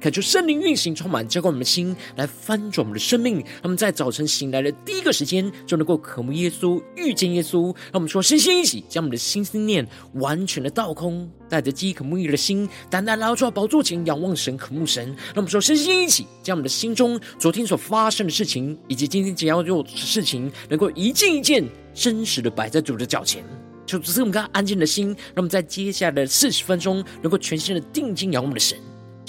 恳求圣灵运行，充满浇灌我们的心，来翻转我们的生命。让我们在早晨醒来的第一个时间，就能够渴慕耶稣，遇见耶稣。让我们说，身心一起，将我们的心思念完全的倒空，带着饥渴沐浴的心，单单来到主的宝座前，仰望神，渴慕神。让我们说，身心一起，将我们的心中昨天所发生的事情，以及今天将要做的事情，能够一件一件真实的摆在主的脚前。求主赐我们刚安静的心，让我们在接下来的四十分钟，能够全心的定睛仰望我们的神。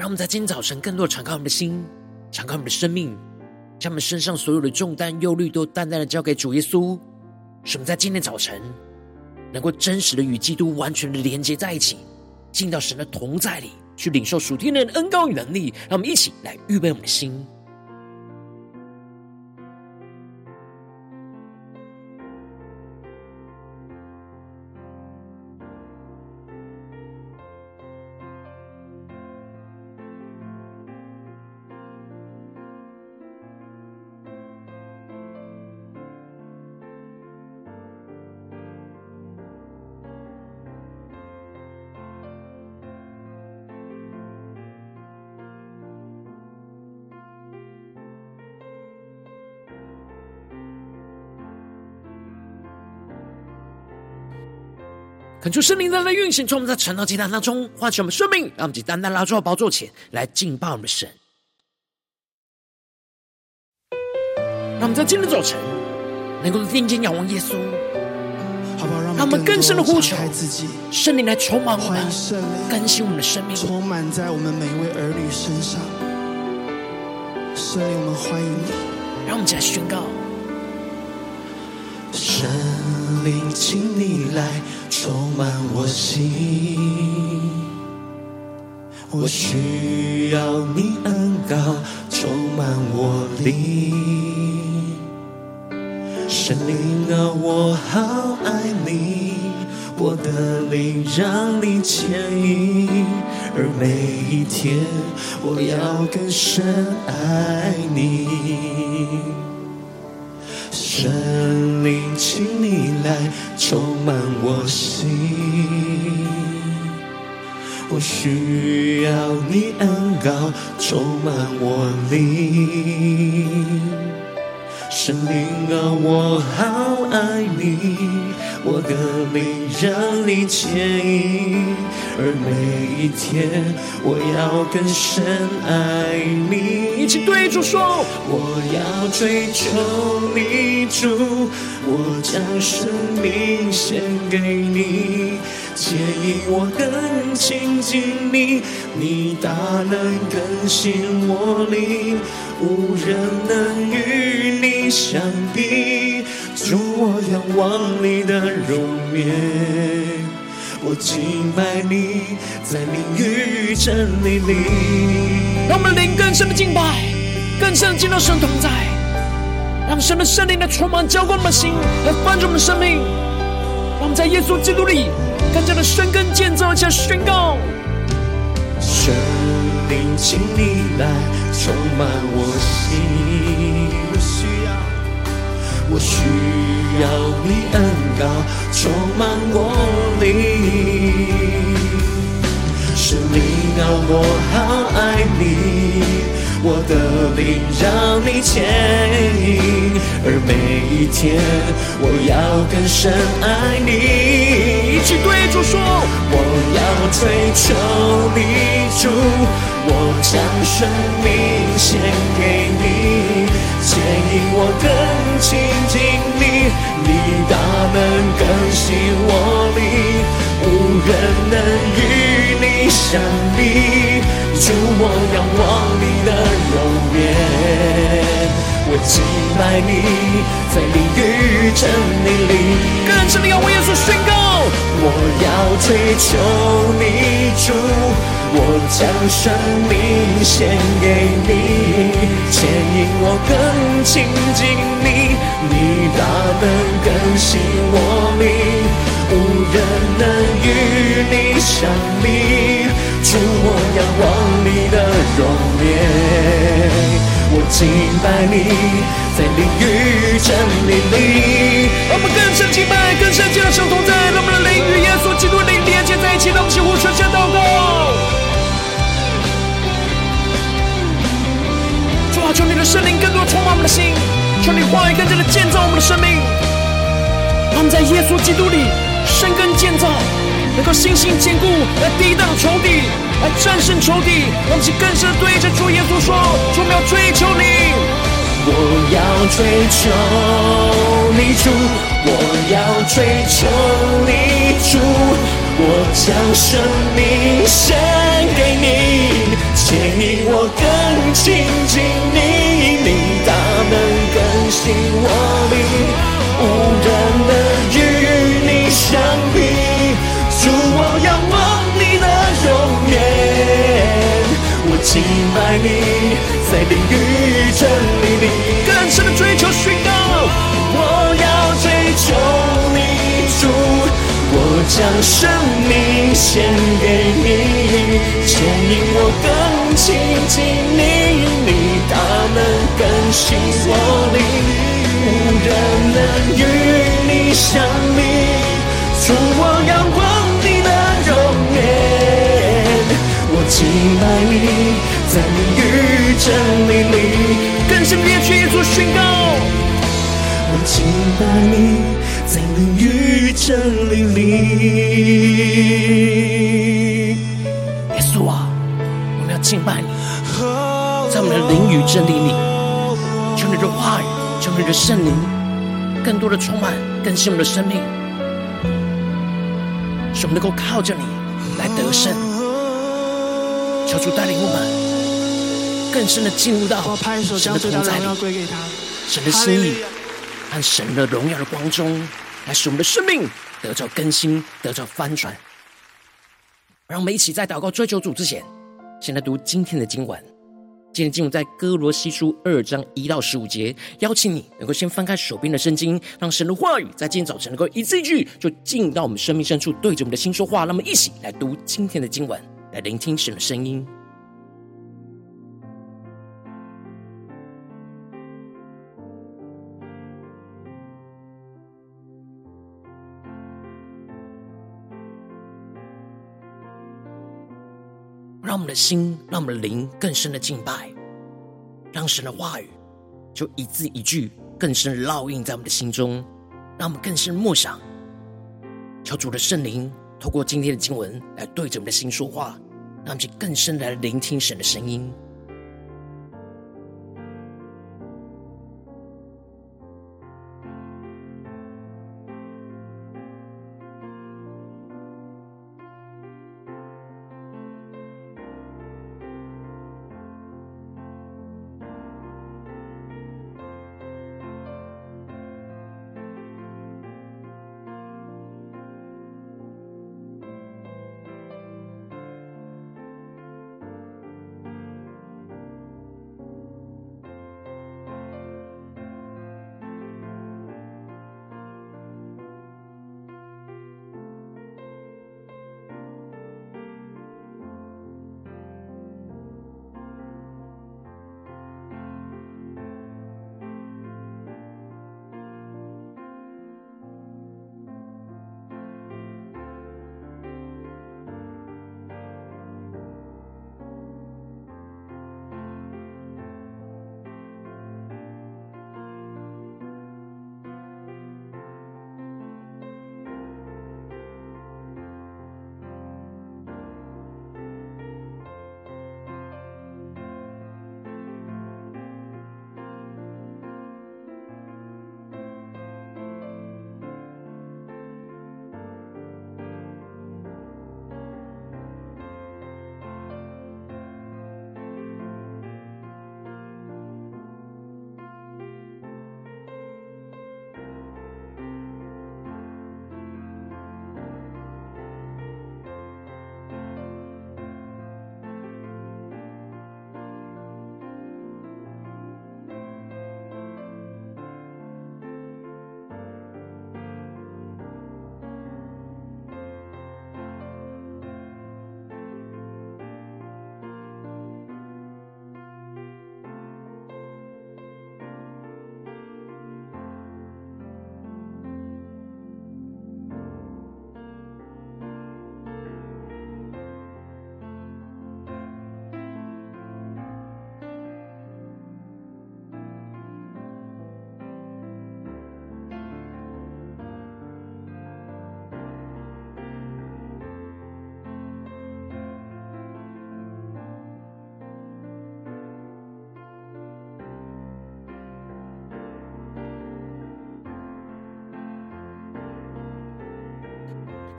让我们在今天早晨更多的敞开我们的心，敞开我们的生命，将我们身上所有的重担、忧虑都淡淡的交给主耶稣。使我们在今天早晨能够真实的与基督完全的连接在一起，进到神的同在里，去领受属天的恩高与能力。让我们一起来预备我们的心。恳求圣灵在来运行，从我们在晨祷祭坛当中唤起我们生命，让我们以单单拉住到宝座前来敬拜我们的神。让我们在今天早晨能够定睛仰望耶稣，好不好？让我们更深的呼求圣灵来充满我们，更新我们的生命，充满在我们每一位儿女身上。圣灵，我们欢迎你，让我们一起来宣告。圣灵，请你来充满我心，我需要你恩膏充满我灵。神灵啊，我好爱你，我的灵让你牵引，而每一天我要更深爱你。神灵，请你来充满我心，我需要你恩膏充满我灵。神灵啊，我好爱你，我的灵让你牵引，而每一天我要更深爱你。一起对主说，我要追求你主，我将生命献给你，牵引我更亲近你，你大能更新我灵，无人能与你。相比，主我仰望你的容颜，我敬拜你，在灵与真理里。让我们灵更深的敬拜，更深的进入神同在，让神的圣灵来充满浇灌我们的心，来翻转我们的生命。让我们在耶稣基督里更加的深根建造，而且宣告：圣灵，请你来充满我心。我需要你恩膏充满我灵，圣灵啊，我好爱你，我的灵让你牵引，而每一天我要更深爱你。一起对主说，我要追求你主，我将生命献给你。牵引我更亲近你，你大能更新我灵，无人能与你相比。主，我仰望你的容颜，我敬拜你，在灵与真理里。更深的仰望耶稣宣告，我要追求你，主。我将生命献给你，牵引我更亲近你，你大能更新我灵，无人能与你相比。主，我仰望你的容颜，我敬拜你，在灵与真理里。我们更深敬拜，更深敬拜神同在，让我们的灵与耶稣基督灵连接在一起，让我们起呼求，先求你的圣灵更多充满我们的心，求你话语更加的建造我们的生命，让我们在耶稣基督里生根建造，能够信心坚固，来抵挡仇敌，来战胜仇敌。让我们更深的对着主耶稣说：主，我们要追求你，我要追求你主，我要追求你主，我将生命献给你，牵引我更亲近你，你大能更新我灵，无人能与你相比。主，我仰望你的容颜，我敬拜你，在灵与真理里更深的追求宣告，我要追求你，主。我将生命献给你，牵引我更亲近你，更新我灵，无人能与你相比。主，我仰望你的容颜，我敬拜你，在灵与真理里，更深别去做宣告。我敬拜你。在灵与真理里，耶稣啊，我们要敬拜你，在我们的灵与真理里，你的话语，求你的圣灵，更多的充满更新我们的生命，使我们能够靠着你来得胜。求主带领我们更深的进入到神的同在里，神的心意。和神的荣耀的光中，来使我们的生命得着更新，得着翻转。让我们一起在祷告追求主之前，先来读今天的经文。今天进入在哥罗西书二章一到十五节。邀请你能够先翻开手边的圣经，让神的话语在今天早晨能够一字一句就进到我们生命深处，对着我们的心说话。那么一起来读今天的经文，来聆听神的声音。让我们的心，让我们的灵更深的敬拜，让神的话语就一字一句更深的烙印在我们的心中，让我们更深默想，求主的圣灵透过今天的经文来对着我们的心说话，让我们去更深的来聆听神的声音。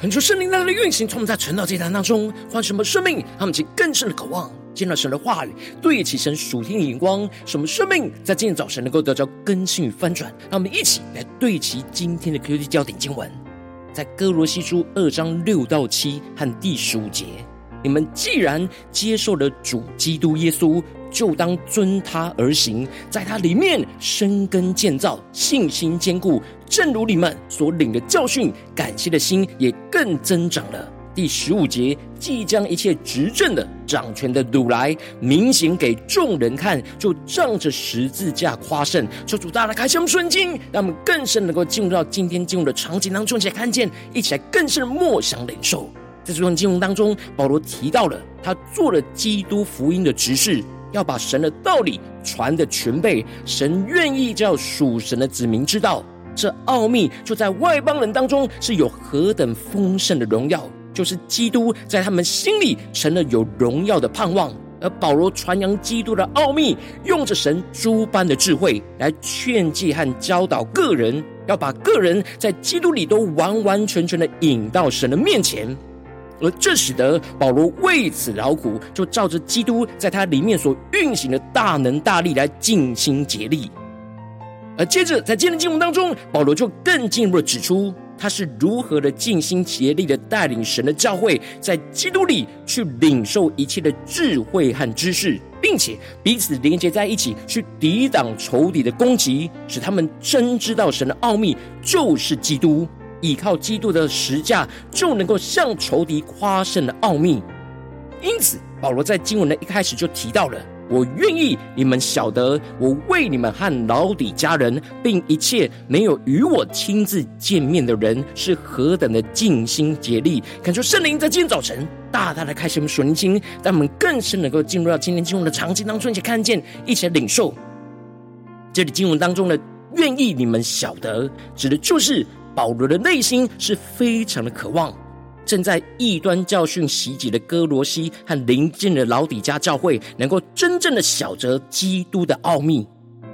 恳求圣灵来的运行，从我们在晨祷祭坛当中换什么生命，他们起更深的渴望，见到神的话语，对齐神属天的眼光，什么生命在今天早晨能够得着更新与翻转。让我们一起来对齐今天的 QD 焦点经文，在哥罗西书二章六到七和第十五节。你们既然接受了主基督耶稣，就当遵他而行，在他里面生根建造，信心坚固。正如你们所领的教训，感谢的心也更增长了。第十五节，既将一切执政的、掌权的掳来，明显给众人看，就仗着十字架夸胜。求主大大开箱顺经，让我们更深能够进入到今天进入的场景当中，一起来看见，一起来更深默想领受。在这段经文当中，保罗提到了他做了基督福音的执事，要把神的道理传得全备。神愿意叫属神的子民知道。这奥秘就在外邦人当中是有何等丰盛的荣耀，就是基督在他们心里成了有荣耀的盼望。而保罗传扬基督的奥秘，用着神诸般的智慧来劝诫和教导个人，要把个人在基督里都完完全全的引到神的面前。而这使得保罗为此劳苦，就照着基督在他里面所运行的大能大力来尽心竭力。而接着，在今天的经文当中，保罗就更进一步的指出，他是如何的尽心竭力的带领神的教会，在基督里去领受一切的智慧和知识，并且彼此连接在一起，去抵挡仇敌的攻击，使他们真知道神的奥秘就是基督，依靠基督的十架就能够向仇敌夸胜的奥秘。因此，保罗在经文的一开始就提到了。我愿意你们晓得，我为你们和老底家人，并一切没有与我亲自见面的人，是何等的尽心竭力。感受圣灵在今天早晨大大的开启我们属灵心，让我们更深能够进入到今天经文的场景当中，一起看见，一起来领受。这里经文当中的“愿意你们晓得”，指的就是保罗的内心是非常的渴望。正在异端教训袭击的哥罗西和邻近的老底嘉教会，能够真正的晓得基督的奥秘，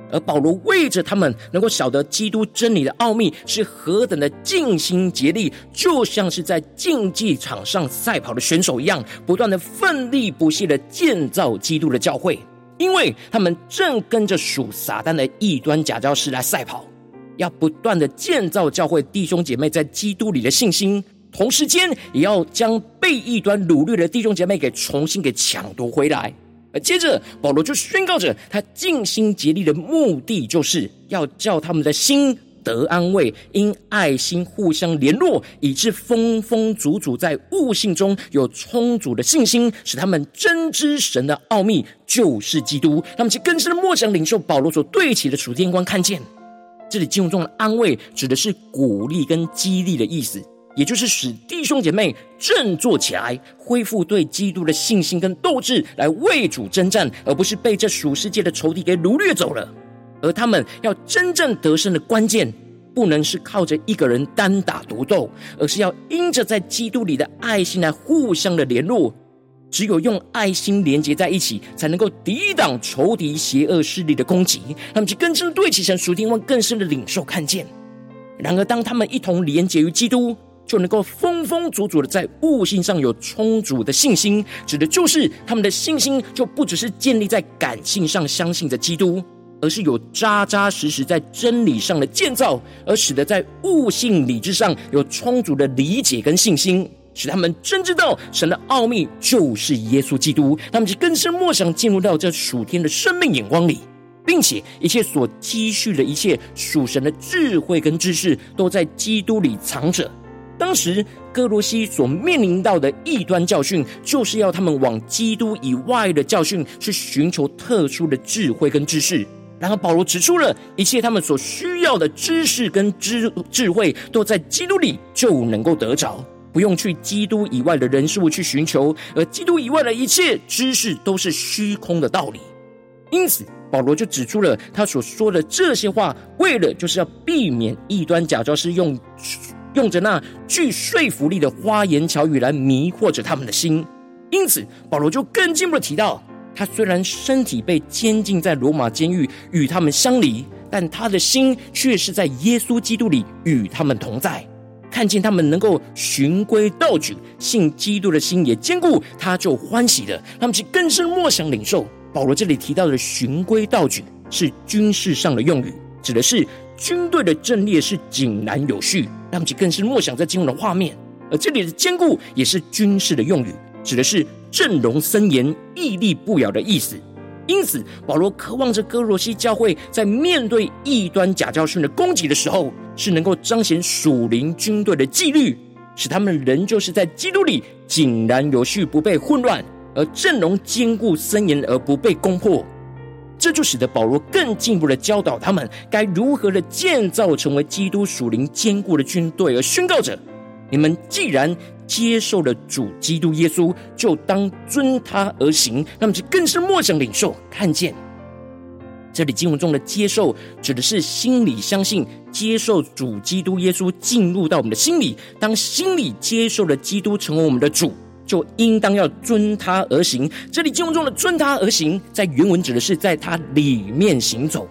而保罗为着他们能够晓得基督真理的奥秘，是何等的尽心竭力，就像是在竞技场上赛跑的选手一样，不断的奋力不懈的建造基督的教会，因为他们正跟着属撒旦的异端假教师来赛跑，要不断的建造教会弟兄姐妹在基督里的信心。同时间，也要将被异端掳掠的弟兄姐妹给重新给抢夺回来。而接着，保罗就宣告着他尽心竭力的目的，就是要叫他们的心得安慰，因爱心互相联络，以致丰丰足足在悟性中有充足的信心，使他们真知神的奥秘就是基督。他们去更深的默想领受保罗所对齐的属天光，看见这里经文中的安慰，指的是鼓励跟激励的意思。也就是使弟兄姐妹振作起来，恢复对基督的信心跟斗志，来为主征战，而不是被这属世界的仇敌给掳掠走了。而他们要真正得胜的关键，不能是靠着一个人单打独斗，而是要因着在基督里的爱心来互相的联络。只有用爱心连接在一起，才能够抵挡仇敌邪恶势力的攻击。他们就更深对齐神属天光更深的领受看见。然而，当他们一同连接于基督，就能够丰丰足足的在悟性上有充足的信心，指的就是他们的信心就不只是建立在感性上相信着基督，而是有扎扎实实在真理上的建造，而使得在悟性理智上有充足的理解跟信心，使他们真知道神的奥秘就是耶稣基督，他们就更深默想进入到这属天的生命眼光里，并且一切所积蓄的一切属神的智慧跟知识，都在基督里藏着。当时歌罗西所面临到的异端教训，就是要他们往基督以外的教训去寻求特殊的智慧跟知识。然后保罗指出了一切他们所需要的知识跟智智慧，都在基督里就能够得着，不用去基督以外的人事物去寻求，而基督以外的一切知识都是虚空的道理。因此，保罗就指出了他所说的这些话，为了就是要避免异端假教师用。用着那具说服力的花言巧语来迷惑着他们的心，因此保罗就更进一步的提到，他虽然身体被监禁在罗马监狱与他们相离，但他的心却是在耶稣基督里与他们同在。看见他们能够循规蹈矩，信基督的心也坚固，他就欢喜了。他们就更深默想领受。保罗这里提到的循规蹈矩是军事上的用语，指的是军队的阵列是井然有序。他们就更深默想在经文的画面。而这里的坚固也是军事的用语，指的是阵容森严、屹立不摇的意思。因此，保罗渴望着哥罗西教会在面对异端假教训的攻击的时候，是能够彰显属灵军队的纪律，使他们仍旧是在基督里井然有序，不被混乱，而阵容坚固森严，而不被攻破。这就使得保罗更进一步的教导他们该如何的建造成为基督属灵坚固的军队，而宣告着。你们既然接受了主基督耶稣，就当遵他而行。那么就更是默想领受，看见这里经文中的接受，指的是心里相信，接受主基督耶稣进入到我们的心里。当心里接受了基督成为我们的主，就应当要遵他而行。这里经文中的遵他而行，在原文指的是在他里面行走。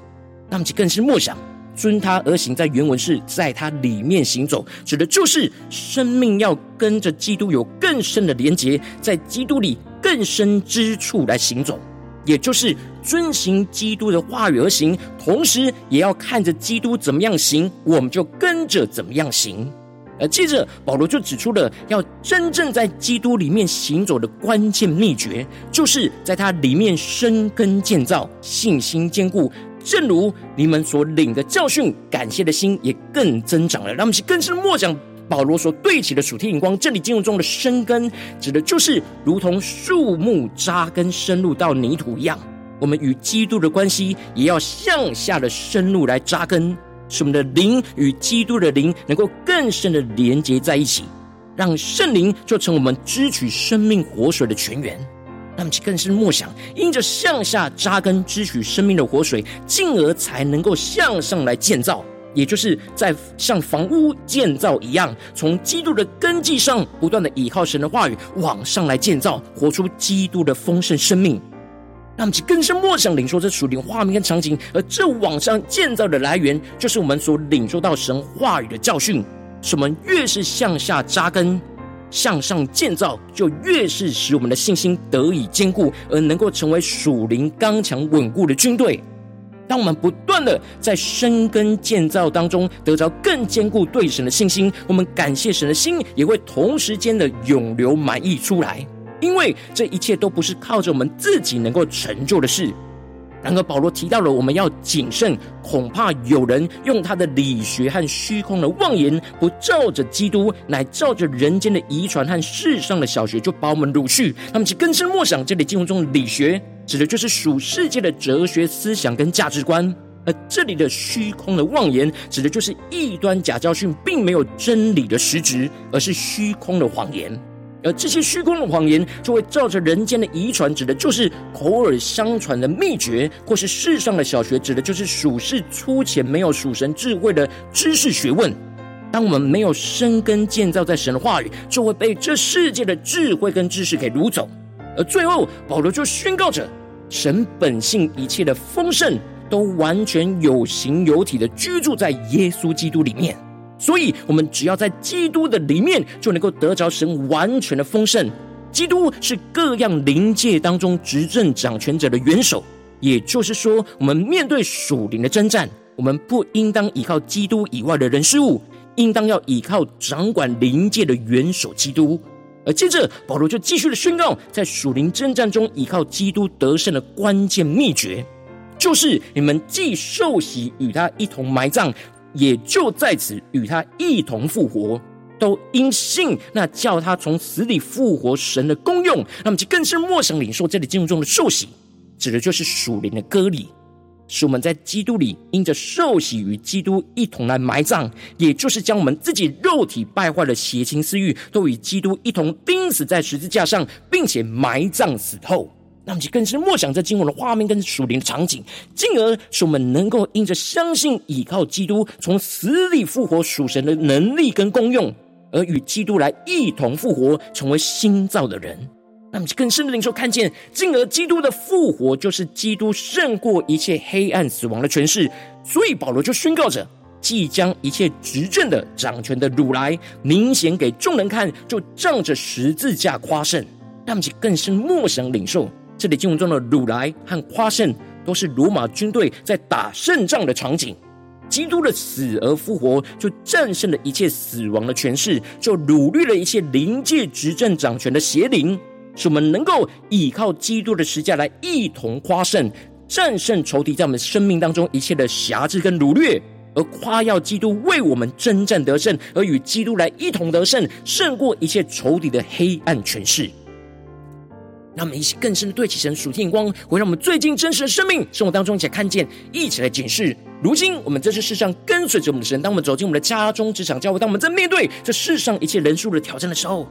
那么就更是默想。遵他而行，在原文是在他里面行走，指的就是生命要跟着基督有更深的连结，在基督里更深之处来行走，也就是遵行基督的话语而行，同时也要看着基督怎么样行，我们就跟着怎么样行。而接着保罗就指出了要真正在基督里面行走的关键秘诀，就是在他里面生根建造，信心坚固。正如你们所领的教训，感谢的心也更增长了。让我们是更深默想保罗所对齐的属天眼光。这里经文中的生根，指的就是如同树木扎根深入到泥土一样。我们与基督的关系也要向下的深入来扎根，使我们的灵与基督的灵能够更深的连接在一起，让圣灵就成我们支取生命活水的泉源。那么，更是默想，因着向下扎根，支取生命的活水，进而才能够向上来建造，也就是在像房屋建造一样，从基督的根基上，不断的依靠神的话语往上来建造，活出基督的丰盛生命。那么，更是默想领受这属灵画面跟场景，而这往上建造的来源，就是我们所领受到神话语的教训。使我们越是向下扎根。向上建造，就越是使我们的信心得以坚固，而能够成为属灵刚强稳固的军队。当我们不断的在生根建造当中得着更坚固对神的信心，我们感谢神的心也会同时间的涌流满溢出来，因为这一切都不是靠着我们自己能够成就的事。然而，保罗提到了我们要谨慎，恐怕有人用他的理学和虚空的妄言，不照着基督，乃照着人间的遗传和世上的小学，就把我们掳去。他们就更深莫想，这里经文中的理学，指的就是属世界的哲学思想跟价值观；而这里的虚空的妄言，指的就是异端假教训，并没有真理的实质，而是虚空的谎言。而这些虚空的谎言，就会照着人间的遗传，指的就是口耳相传的秘诀；或是世上的小学，指的就是属世粗浅、没有属神智慧的知识学问。当我们没有生根建造在神的话语，就会被这世界的智慧跟知识给掳走。而最后，保罗就宣告着：神本性一切的丰盛，都完全有形有体的居住在耶稣基督里面。所以，我们只要在基督的里面，就能够得着神完全的丰盛。基督是各样灵界当中执政掌权者的元首，也就是说，我们面对属灵的征战，我们不应当依靠基督以外的人事物，应当要依靠掌管灵界的元首基督。而接着，保罗就继续的宣告，在属灵征战中依靠基督得胜的关键秘诀，就是你们既受洗与他一同埋葬。也就在此与他一同复活，都因信那叫他从死里复活神的功用，那么就更是默想领受这里经文中的受洗，指的就是属灵的割礼，使我们在基督里因着受洗与基督一同来埋葬，也就是将我们自己肉体败坏的邪情私欲，都与基督一同钉死在十字架上，并且埋葬死后。那么就更是默想这经文的画面跟属灵的场景，进而使我们能够因着相信倚靠基督从死里复活属神的能力跟功用，而与基督来一同复活，成为新造的人。那么就更深的领受看见，进而基督的复活就是基督胜过一切黑暗死亡的权势。所以保罗就宣告着：即将一切执政的掌权的掳来，明显给众人看，就仗着十字架夸胜。让我们更深默想领受，这里经文中的掳来和夸胜，都是罗马军队在打胜仗的场景。基督的死而复活，就战胜了一切死亡的权势，就掳掠了一切灵界执政掌权的邪灵，使我们能够依靠基督的十架来一同夸胜，战胜仇敌在我们生命当中一切的辖制跟掳掠，而夸耀基督为我们征战得胜，而与基督来一同得胜，胜过一切仇敌的黑暗权势。让我们一起更深的对齐神属天光，会让我们最近真实的生命生活当中一起来看见，一起来检视。如今我们在这世上跟随着我们的神，当我们走进我们的家中、职场、教会，当我们在面对这世上一切人数的挑战的时候，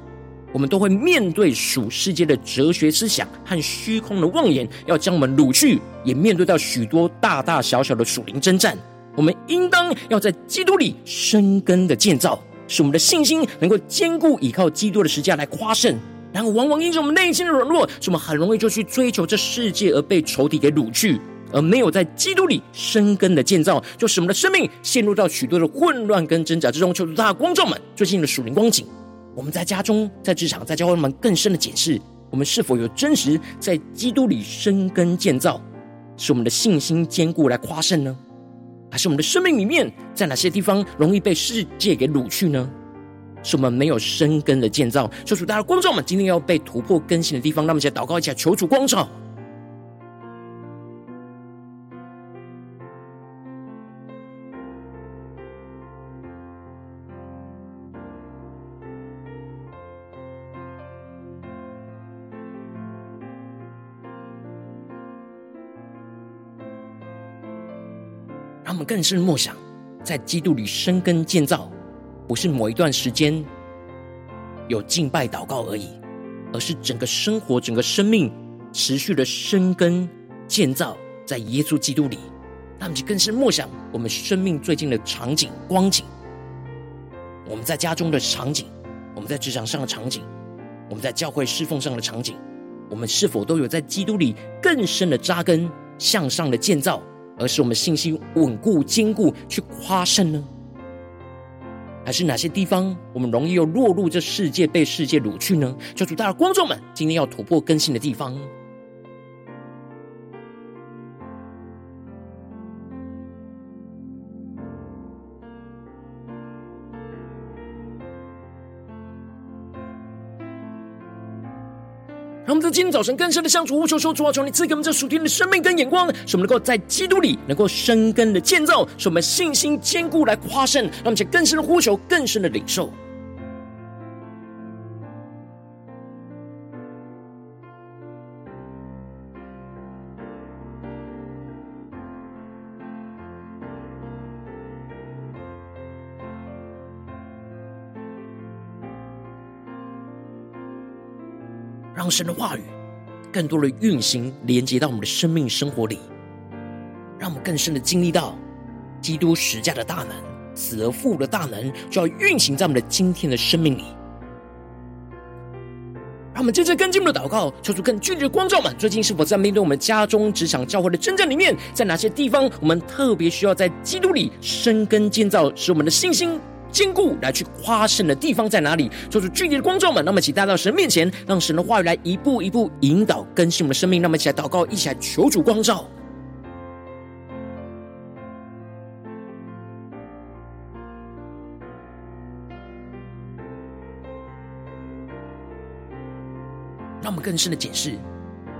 我们都会面对属世界的哲学思想和虚空的妄言，要将我们掳去；也面对到许多大大小小的属灵征战。我们应当要在基督里生根的建造，使我们的信心能够坚固，依靠基督的十架来夸胜。然后，往往因着我们内心的软弱，是我们很容易就去追求这世界，而被仇敌给掳去，而没有在基督里生根的建造，就使我们的生命陷入到许多的混乱跟挣扎之中。求主大的光照们，最近的属灵光景，我们在家中、在职场、在教会，们更深的检视，我们是否有真实在基督里生根建造，使我们的信心坚固来夸胜呢？还是我们的生命里面，在哪些地方容易被世界给掳去呢？是我们没有生根的建造，求主大家光照们，今天要被突破更新的地方，让我们一起来祷告一下，求主光照。让我们更深默想，在基督里生根建造。不是某一段时间有敬拜祷告而已，而是整个生活、整个生命持续的生根建造在耶稣基督里。那么就更是默想我们生命最近的场景光景，我们在家中的场景，我们在职场上的场景，我们在教会侍奉上的场景，我们是否都有在基督里更深的扎根、向上的建造，而使我们信心稳固坚固，去夸胜呢？还是哪些地方我们容易又落入这世界，被世界掳去呢？求主大家观众们，今天要突破更新的地方。今天早晨更深的向主呼求说：主啊，求你赐给我们这属天的生命跟眼光，使我们能够在基督里能够生根的建造，使我们信心坚固来夸胜。让我们去更深的呼求，更深的领受。让神的话语更多的运行，连接到我们的生命生活里，让我们更深的经历到基督十架的大能，死而复的大能，就要运行在我们的今天的生命里。让我们接着跟进我们的祷告，求主更具体的光照们，最近是否在面对我们家中、职场、教会的征战里面，在哪些地方我们特别需要在基督里生根建造，使我们的信心坚固来去夸胜的地方在哪里？做出具体的光照们，那么请带到神面前，让神的话语来一步一步引导更新我们的生命。那么一起来祷告，一起来求主光照。让我们更深的解释，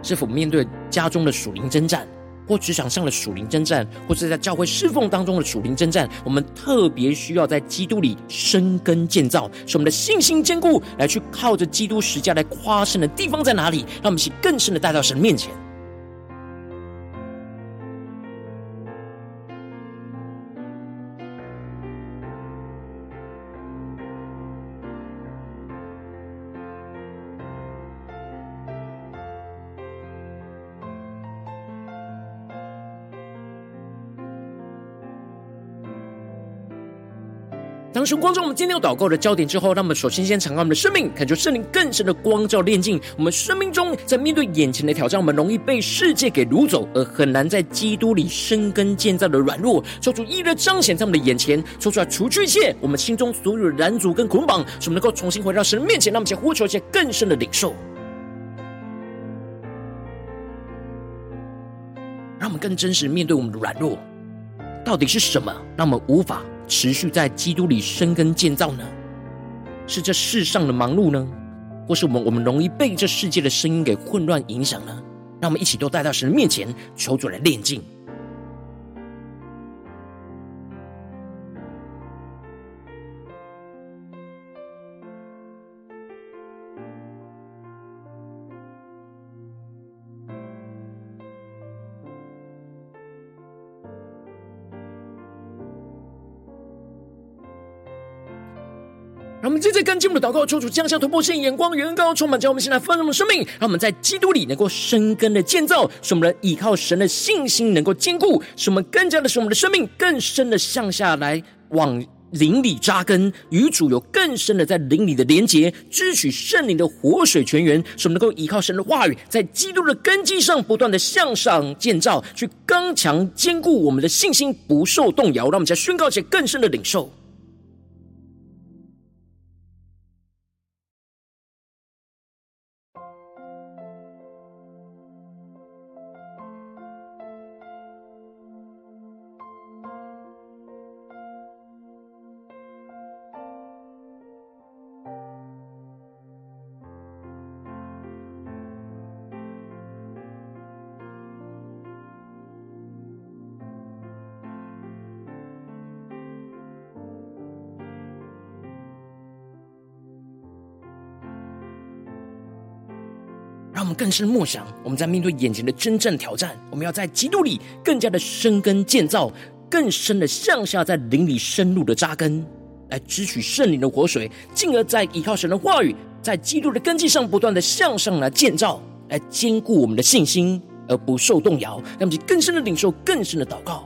是否面对家中的属灵征战。或职场上的属灵征战，或是在教会侍奉当中的属灵征战，我们特别需要在基督里生根建造，使我们的信心坚固，来去靠着基督实架来夸胜的地方在哪里？让我们一起更深的带到神面前。当时光照我们今天要祷告的焦点之后，让我们首先先敞开我们的生命，恳求圣灵更深的光照炼净我们生命中，在面对眼前的挑战，我们容易被世界给掳走，而很难在基督里生根建造的软弱，求主一一的彰显在我们的眼前，说出来除去一切我们心中所有的拦阻跟捆绑，使我们能够重新回到神面前，让我们先呼求一些更深的领受，让我们更真实面对我们的软弱，到底是什么让我们无法持续在基督里生根建造呢？是这世上的忙碌呢，或是我们我们容易被这世界的声音给混乱影响呢？让我们一起都带到神的面前，求主来炼净。让我们接着跟进我们的祷告，求主降下突破性眼光，远高充满，将我们现在丰盛的生命，让我们在基督里能够生根的建造，使我们能依靠神的信心能够坚固，使我们更加的使我们的生命更深的向下来往灵里扎根，与主有更深的在灵里的连结，支取圣灵的活水泉源，使我们能够依靠神的话语，在基督的根基上不断的向上建造，去刚强坚固我们的信心，不受动摇。让我们再宣告一些更深的领受。让我们更深默想，我们在面对眼前的真正挑战，我们要在基督里更加的生根建造，更深的向下在灵里深入的扎根，来支取圣灵的活水，进而在依靠神的话语，在基督的根基上不断的向上来建造，来坚固我们的信心，而不受动摇。让我们更深的领受，更深的祷告。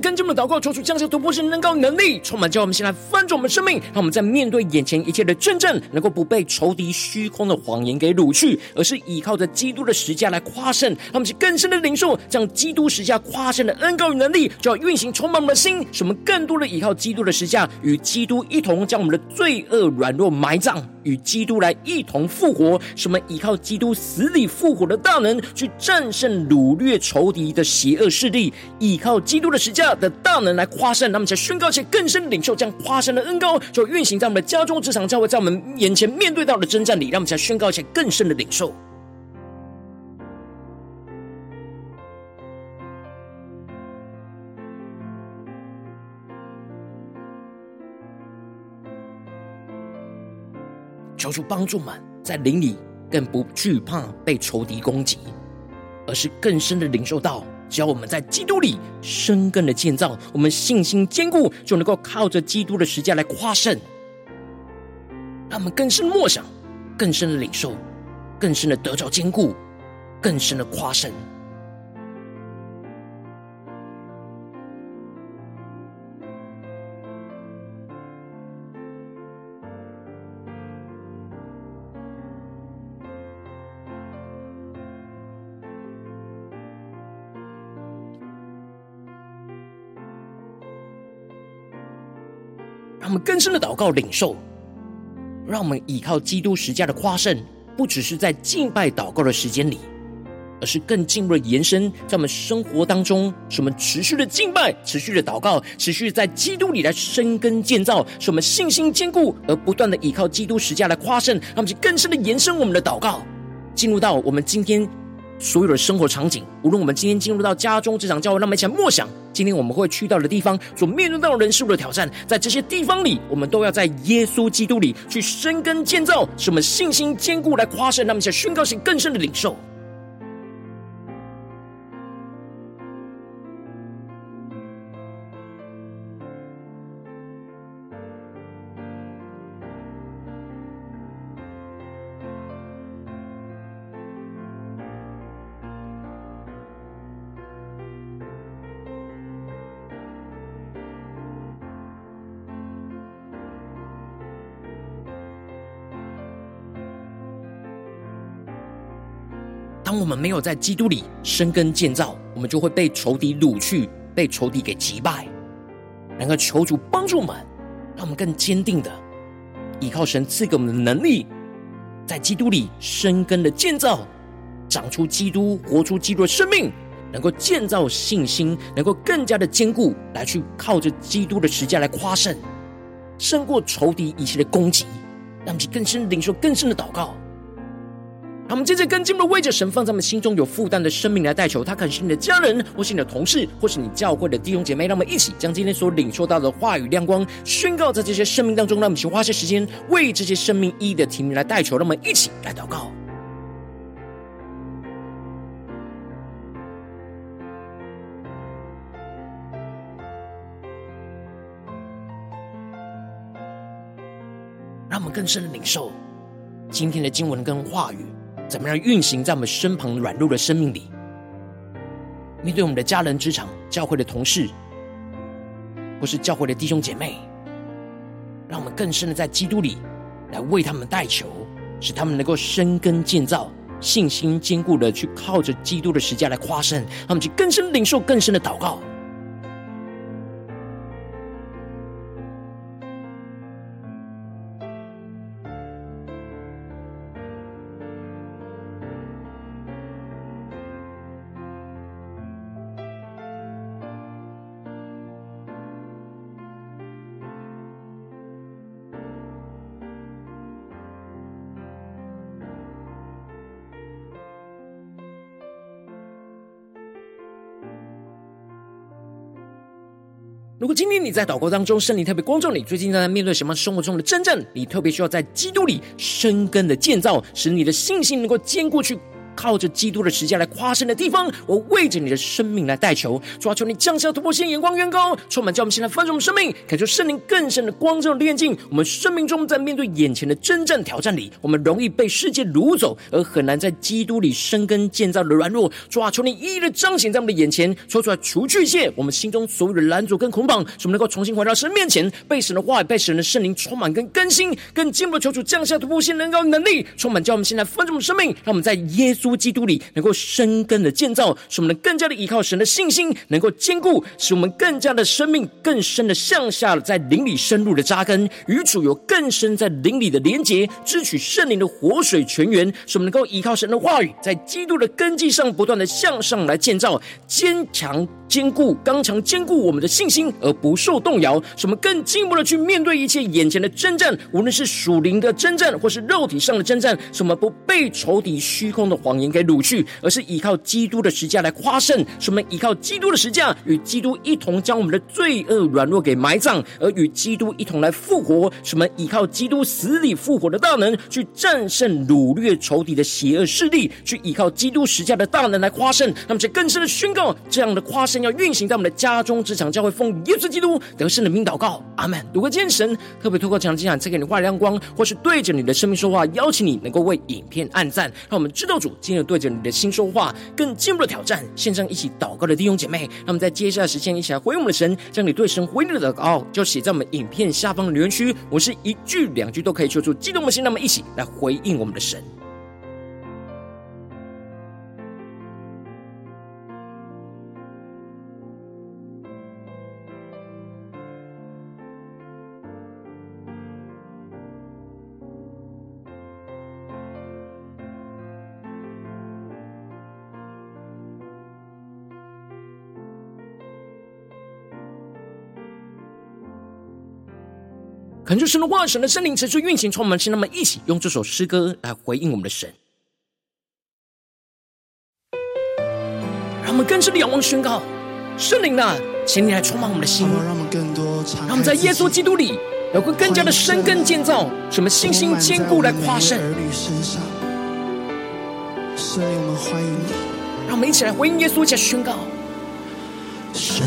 跟进我们的祷告，求主降下突破性能高能力，充满叫我们先来翻转我们生命，让我们在面对眼前一切的真正，能够不被仇敌虚空的谎言给掳去，而是依靠着基督的十架来夸胜。让我们去更深的领受，将基督十架夸胜的恩膏与能力，就要运行充满我们的心，使我们更多的依靠基督的十架，与基督一同将我们的罪恶软弱埋葬，与基督来一同复活，使我们依靠基督死里复活的大能，去战胜掳掠仇敌的邪恶势力，依靠基督。的十的大能来夸胜，那么才宣告且更深领受这样夸胜的恩膏，就运行在我们的家中、职场、教会，在我们眼前面对到的征战里，让我们才宣告且更深的领受。求主帮助们在灵里更不惧怕被仇敌攻击，而是更深的领受到。只要我们在基督里深根的建造，我们信心坚固，就能够靠着基督的实价来夸胜。让我们更深默想，更深的领受，更深的得着坚固，更深的夸胜。更深的祷告领受，让我们依靠基督十架的夸胜，不只是在敬拜祷告的时间里，而是更进一步的延伸在我们生活当中，使我们持续的敬拜、持续的祷告、持续在基督里来生根建造，使我们信心坚固，而不断的依靠基督十架来夸胜，让我们去更深的延伸我们的祷告，进入到我们今天所有的生活场景，无论我们今天进入到家中、这场、教会，那么一起来默想，今天我们会去到的地方，所面对到人事物的挑战，在这些地方里，我们都要在耶稣基督里去深耕建造，使我们信心坚固，来夸胜，那么一些宣告性更深的领受。我们没有在基督里生根建造，我们就会被仇敌掳去，被仇敌给击败。然而，求主帮助我们，让我们更坚定的依靠神赐给我们的能力，在基督里生根的建造，长出基督，活出基督的生命，能够建造信心，能够更加的坚固，来去靠着基督的十架来夸胜，胜过仇敌一切的攻击，让我们更深领受更深的祷告。让我们接着跟进我们的为着神放在我们心中有负担的生命来代求，他可能是你的家人，或是你的同事，或是你教会的弟兄姐妹。让我们一起将今天所领受到的话语亮光宣告在这些生命当中。让我们去花些时间为这些生命一一的提名来代求。让我们一起来祷告。让我们更深的领受今天的经文跟话语。怎么样运行在我们身旁软弱的生命里？面对我们的家人、职场、教会的同事，或是教会的弟兄姐妹，让我们更深的在基督里来为他们代求，使他们能够生根建造，信心坚固的去靠着基督的十架来夸胜，他们去更深领受更深的祷告。如果今天你在祷告当中，圣灵特别光照你，最近正在面对什么生活中的真正，你特别需要在基督里生根的建造，使你的信心能够坚固去。靠着基督的时间来夸胜的地方，我为着你的生命来代求，主啊，求你降下突破性眼光，远高，充满叫我们现在丰盛的生命，感受圣灵更深的光照的炼净。我们生命中在面对眼前的征战挑战里，我们容易被世界掳走，而很难在基督里生根建造的软弱。主啊，求你一一的彰显在我们的眼前，说出来除去一切我们心中所有的拦阻跟捆绑，使我们能够重新回到神面前，被神的话语、被神的圣灵充满跟更新，更进一步的求主降下突破性能高能力，充满叫我们现在丰盛的生命，让我们在耶稣基督里能够生根的建造，使我们能更加的依靠神的信心，能够坚固，使我们更加的生命更深的向下在灵里深入的扎根，与主有更深在灵里的连结，支取圣灵的活水泉源，使我们能够依靠神的话语，在基督的根基上不断的向上来建造，坚强坚固刚强坚固我们的信心，而不受动摇，使我们更进一步的去面对一切眼前的征战，无论是属灵的征战，或是肉体上的征战，使我们不被仇敌虚空的谎言给掳。去，而是依靠基督的十架来夸胜。使我们依靠基督的十架，与基督一同将我们的罪恶软弱给埋葬，而与基督一同来复活。使我们依靠基督死里复活的大能，去战胜掳掠仇敌的邪恶势力，去依靠基督十架的大能来夸胜。那么，就更深的宣告，这样的夸胜要运行在我们的家中、职场、教会，奉耶稣基督得胜的名祷告，阿门。如果今天神特别透过这样的经文赐给你画亮光，或是对着你的生命说话，邀请你能够为影片按赞，让我们知道主今日对着你的心说话，更进一步的挑战，线上一起祷告的弟兄姐妹，那么在接下来的时间一起来回应我们的神，将你对神回应的祷告就写在我们影片下方的留言区，我是一句两句都可以说出激动的心，那么一起来回应我们的神。恳求神的话，神的圣灵持续运行，充满心。那么，一起用这首诗歌来回应我们的神。让我们更深的仰望宣告，圣灵啊，请你来充满我们的心，让我们，在耶稣基督里有个更加的深根建造，什么信心坚固来夸胜。圣灵，我们欢迎你，让我们一起来回应耶稣，一起宣告。圣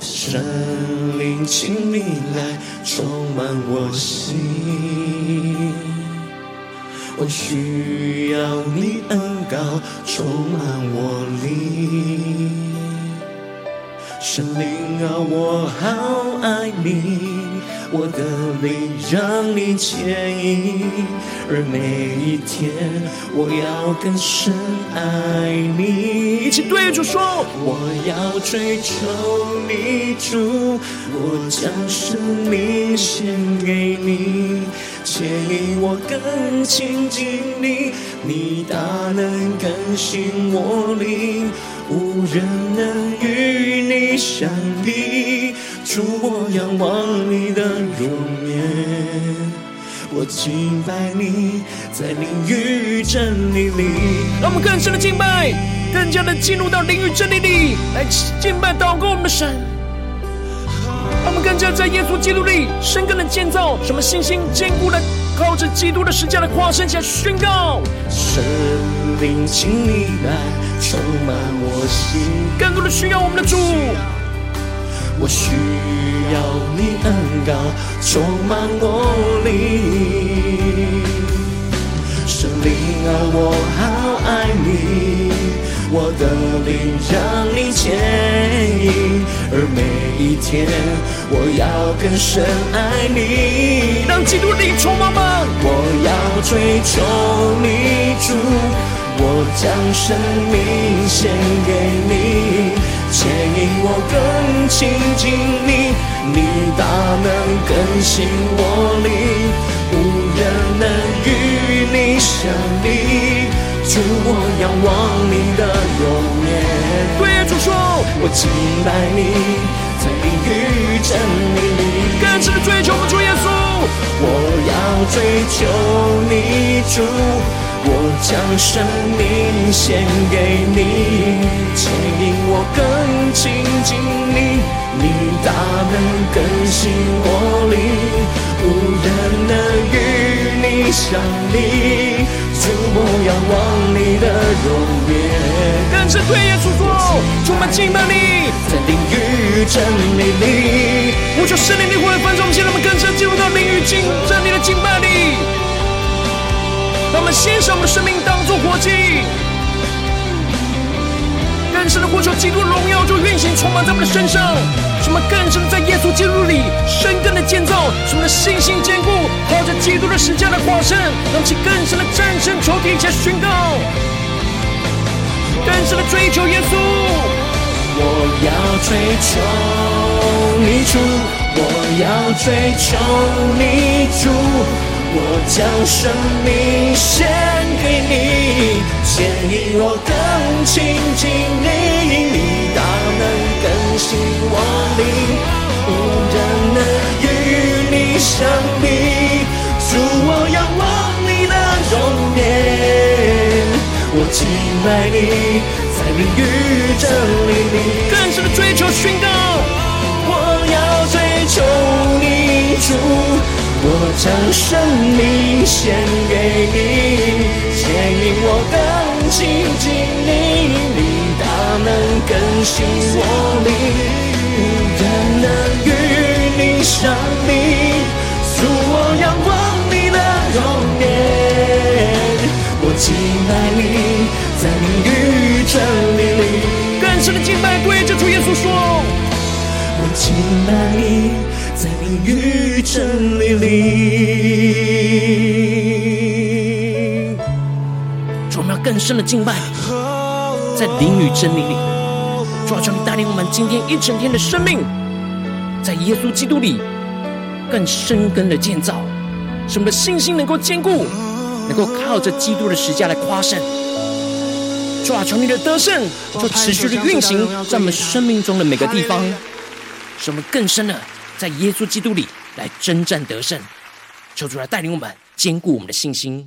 神灵，请你来充满我心，我需要你恩膏充满我灵。神灵啊，我好爱你，我的灵让你牵引，而每一天我要更深爱你。一起对主说，我要追求你主，我将生命献给你，牵引我更亲近你，你大能更新我灵，无人能与你相比。主，我仰望你的容颜，我敬拜你，在灵与真理里。让我们更深的敬拜，更加的进入到灵与真理里来敬拜祷告我们的神。让我们更加在耶稣基督里深刻的建造，什么信心坚固的，靠着基督的十架的夸胜起来宣告。圣灵，请你来充满我心，更多的需要我们的主。我需要你恩膏充满我灵，圣灵啊，我好爱你，我的灵让你牵，一天我要更深爱你。让基督灵充满吗？我要追求你主，我将生命献给你。牵引我更亲近你，你大能更新我灵，无人能与你相比。主，我仰望你的容颜。对主说，我敬拜你，真理里。更深的追求主耶稣，我要追求你主。我将生命献给你，牵引我更亲近你，你大能更新我灵，无人能与你相比。主，我仰望你的容颜，更深对耶稣说，充满敬拜你，在灵与真理里，我求圣灵的活的分盛，让我们更深进入到灵与真理的敬拜里。让我们献上我们的生命，当作活祭，更深的呼求基督荣耀就运行充满在我们的身上。什么更深的在耶稣基督里深耕的建造，什么的信心坚固，靠着基督的十架的化身，让其更深的战胜仇敌，且宣告，更深的追求耶稣。我要追求你主，我要追求你主。我将生命献给你，牵引我更亲近你，你大能更新我灵，无人能与你相比。主，我仰望你的容颜，我敬拜你，在灵与真理里更深的追求宣告，我要追求你主。我将生命献给你，牵引我更亲近你，能更新我灵，无人能与你相比。主，我仰望你的容颜，我敬拜你，在灵与真理里，更深的敬拜对着主耶稣说，我敬拜你。在灵与真理里，我们要更深的敬拜，在灵与真理里，主啊，求你带领我们今天一整天的生命，在耶稣基督里更深根的建造，使我们的信心能够坚固，能够靠着基督的十架来夸胜。主啊，求你的得胜就持续的运行在我们生命中的每个地方，使我们更深的在耶稣基督里来征战得胜。求主来带领我们，坚固我们的信心。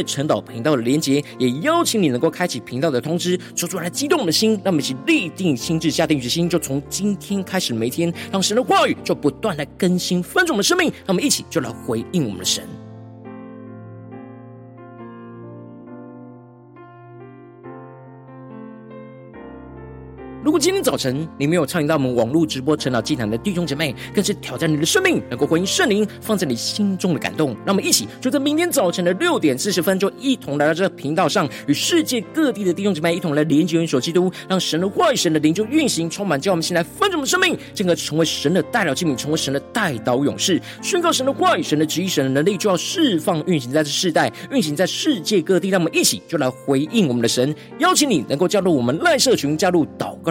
晨岛频道的连接，也邀请你能够开启频道的通知，说出来激动我们的心，让我们一起立定心智，下定决心，就从今天开始，每天让神的话语就不断来更新翻转我们的生命，让我们一起就来回应我们的神。如果今天早晨你没有参与到我们网络直播成长祭坛的弟兄姐妹，更是挑战你的生命，能够回应圣灵放在你心中的感动。让我们一起就在明天早晨的六点四十分，就一同来到这个频道上，与世界各地的弟兄姐妹一同来连接、元首基督，让神的话语、神的灵就运行充满，叫我们先来分盛我们生命，进而成为神的代表器皿，成为神的代祷勇士，宣告神的话语、神的旨意、神的能力，就要释放运行在这世代，运行在世界各地。让我们一起就来回应我们的神，邀请你能够加入我们赖社群，加入祷告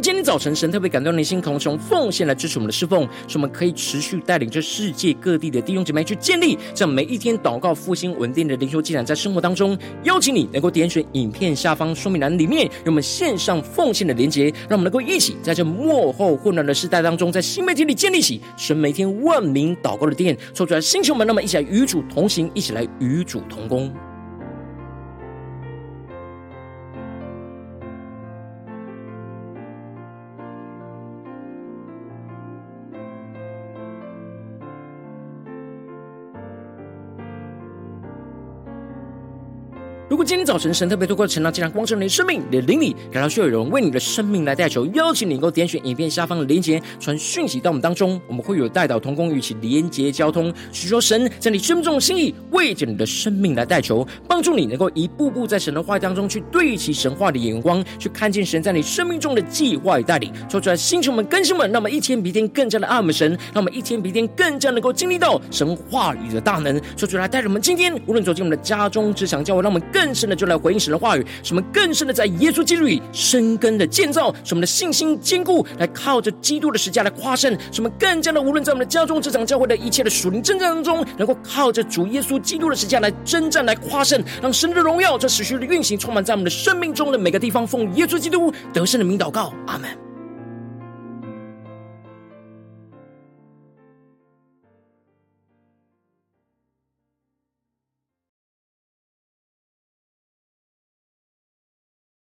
今天早晨神特别感动你心，可能从奉献来支持我们的侍奉，使我们可以持续带领着世界各地的弟兄姐妹去建立这样每一天祷告复兴稳定的灵修祭坛，在生活当中，邀请你能够点选影片下方说明栏里面有我们线上奉献的连结，让我们能够一起在这末后混乱的时代当中，在新媒体里建立起神每天万名祷告的殿，抽出来星球们，那么一起来与主同行，一起来与主同工。今天早晨神特别透过晨祷祭坛光照你的生命，你的灵里感到需要有人为你的生命来代求，邀请你能够点选影片下方的连结，传讯息到我们当中，我们会有代祷同工与其连结交通，许说神在你生命中的心意，为着你的生命来代求，帮助你能够一步步在神的话语当中去对齐神话的眼光，去看见神在你生命中的计划与带领，说出来星球们、更新们，让我们一天比一天更加的爱我们神，让我们一天比一天更加能够经历到神话语的大能，说出来带着我们今天无论走进我们的家中、职场、教会，让我们更深的就来回应神的话语，什么更深的在耶稣基督里生根的建造，什么的信心坚固，来靠着基督的十架来夸胜，什么更加的无论在我们的家中、这场、教会的一切的属灵征战当中，能够靠着主耶稣基督的十架来征战、来夸胜，让神的荣耀这持续的运行，充满在我们的生命中的每个地方。奉耶稣基督得胜的名祷告，阿门。